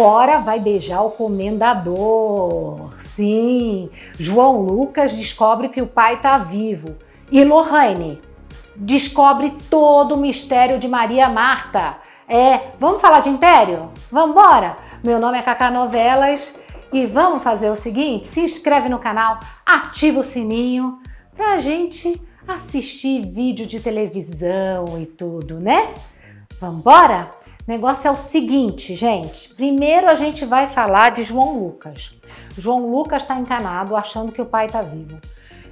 Cora vai beijar o comendador. Sim, João Lucas descobre que o pai está vivo. E Lohane descobre todo o mistério de Maria Marta. É, vamos falar de império? Vamos embora? Meu nome é Cacá Novelas e vamos fazer o seguinte: se inscreve no canal, ativa o sininho pra gente assistir vídeo de televisão e tudo, né? Vamos embora? O negócio é o seguinte, gente. Primeiro a gente vai falar de João Lucas. João Lucas está encanado, achando que o pai está vivo.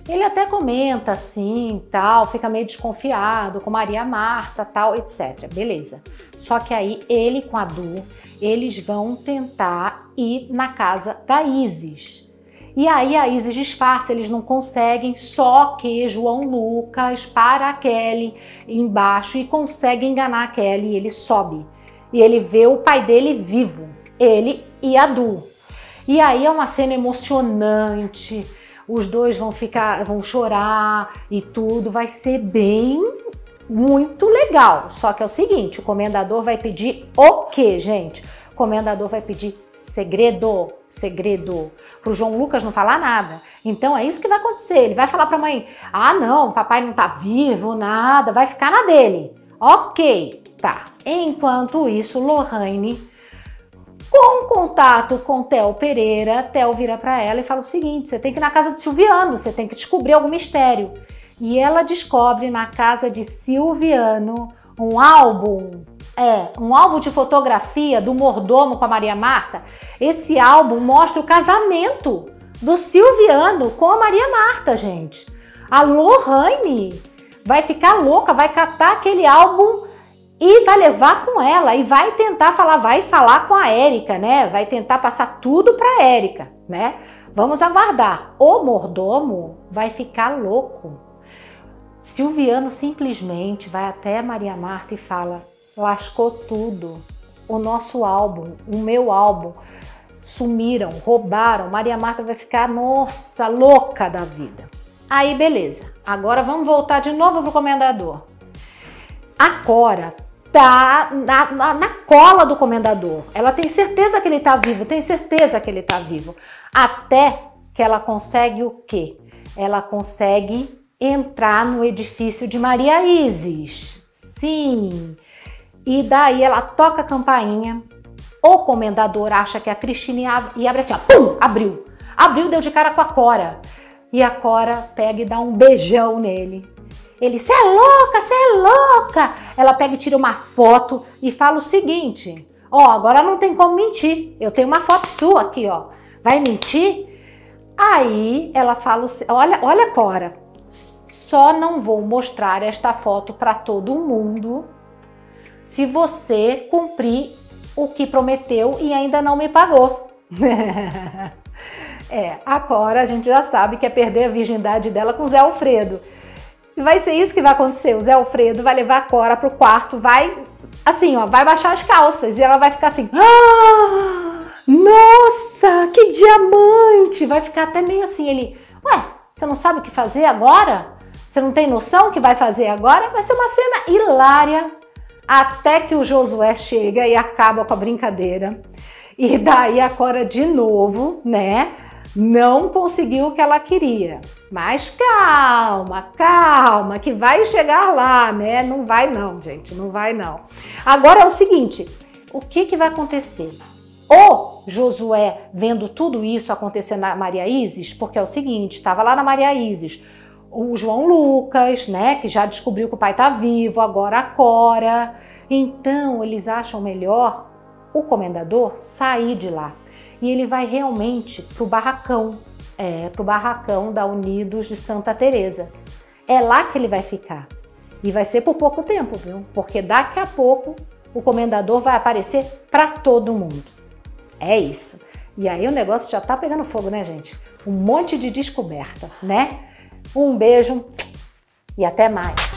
Ele até comenta assim, tal, fica meio desconfiado com Maria Marta, tal, etc. Beleza. Só que aí ele com a Du, eles vão tentar ir na casa da Isis. E aí a Isis disfarça, eles não conseguem, só que João Lucas para a Kelly embaixo e consegue enganar a Kelly, e ele sobe e ele vê o pai dele vivo, ele e a Du. E aí é uma cena emocionante. Os dois vão ficar, vão chorar e tudo, vai ser bem muito legal. Só que é o seguinte, o comendador vai pedir o quê, gente? O comendador vai pedir segredo, segredo, pro João Lucas não falar nada. Então é isso que vai acontecer. Ele vai falar para a mãe: "Ah, não, papai não tá vivo, nada, vai ficar na dele". OK. Tá. Enquanto isso, Lohane, com contato com Theo Pereira, Theo vira para ela e fala o seguinte: você tem que ir na casa de Silviano, você tem que descobrir algum mistério. E ela descobre na casa de Silviano um álbum, é, um álbum de fotografia do mordomo com a Maria Marta. Esse álbum mostra o casamento do Silviano com a Maria Marta, gente. A Lohane vai ficar louca, vai catar aquele álbum e vai levar com ela e vai tentar falar, vai falar com a Érica, né? Vai tentar passar tudo para Érica, né? Vamos aguardar. O mordomo vai ficar louco. Silviano simplesmente vai até Maria Marta e fala: lascou tudo. O nosso álbum, o meu álbum, sumiram, roubaram. Maria Marta vai ficar, nossa, louca da vida. Aí, beleza. Agora vamos voltar de novo pro comendador. A Cora tá na, na, na, cola do comendador. Ela tem certeza que ele tá vivo, tem certeza que ele tá vivo. Até que ela consegue o quê? Ela consegue entrar no edifício de Maria Isis. Sim. E daí ela toca a campainha. O comendador acha que é a Cristina e abre assim, ó, pum, abriu. Abriu, deu de cara com a Cora. E a Cora pega e dá um beijão nele. Ele, você é louca, você é louca. Ela pega e tira uma foto e fala o seguinte: Ó, agora não tem como mentir. Eu tenho uma foto sua aqui, ó. Vai mentir? Aí ela fala: Olha, olha, Cora, só não vou mostrar esta foto para todo mundo se você cumprir o que prometeu e ainda não me pagou. é, agora a gente já sabe que é perder a virgindade dela com Zé Alfredo. E vai ser isso que vai acontecer. O Zé Alfredo vai levar a Cora pro quarto, vai assim, ó, vai baixar as calças e ela vai ficar assim: ah, nossa, que diamante! Vai ficar até meio assim. Ele, ué, você não sabe o que fazer agora? Você não tem noção o que vai fazer agora? Vai ser uma cena hilária até que o Josué chega e acaba com a brincadeira. E daí a Cora de novo, né? Não conseguiu o que ela queria. Mas calma, calma, que vai chegar lá, né? Não vai não, gente, não vai não. Agora é o seguinte, o que que vai acontecer? O Josué vendo tudo isso acontecer na Maria Isis, porque é o seguinte, estava lá na Maria Isis, o João Lucas, né, que já descobriu que o pai tá vivo, agora a Cora. Então, eles acham melhor o comendador sair de lá e ele vai realmente para o barracão, é, para o barracão da Unidos de Santa Teresa. É lá que ele vai ficar. E vai ser por pouco tempo, viu? Porque daqui a pouco o comendador vai aparecer para todo mundo. É isso. E aí o negócio já tá pegando fogo, né, gente? Um monte de descoberta, né? Um beijo e até mais.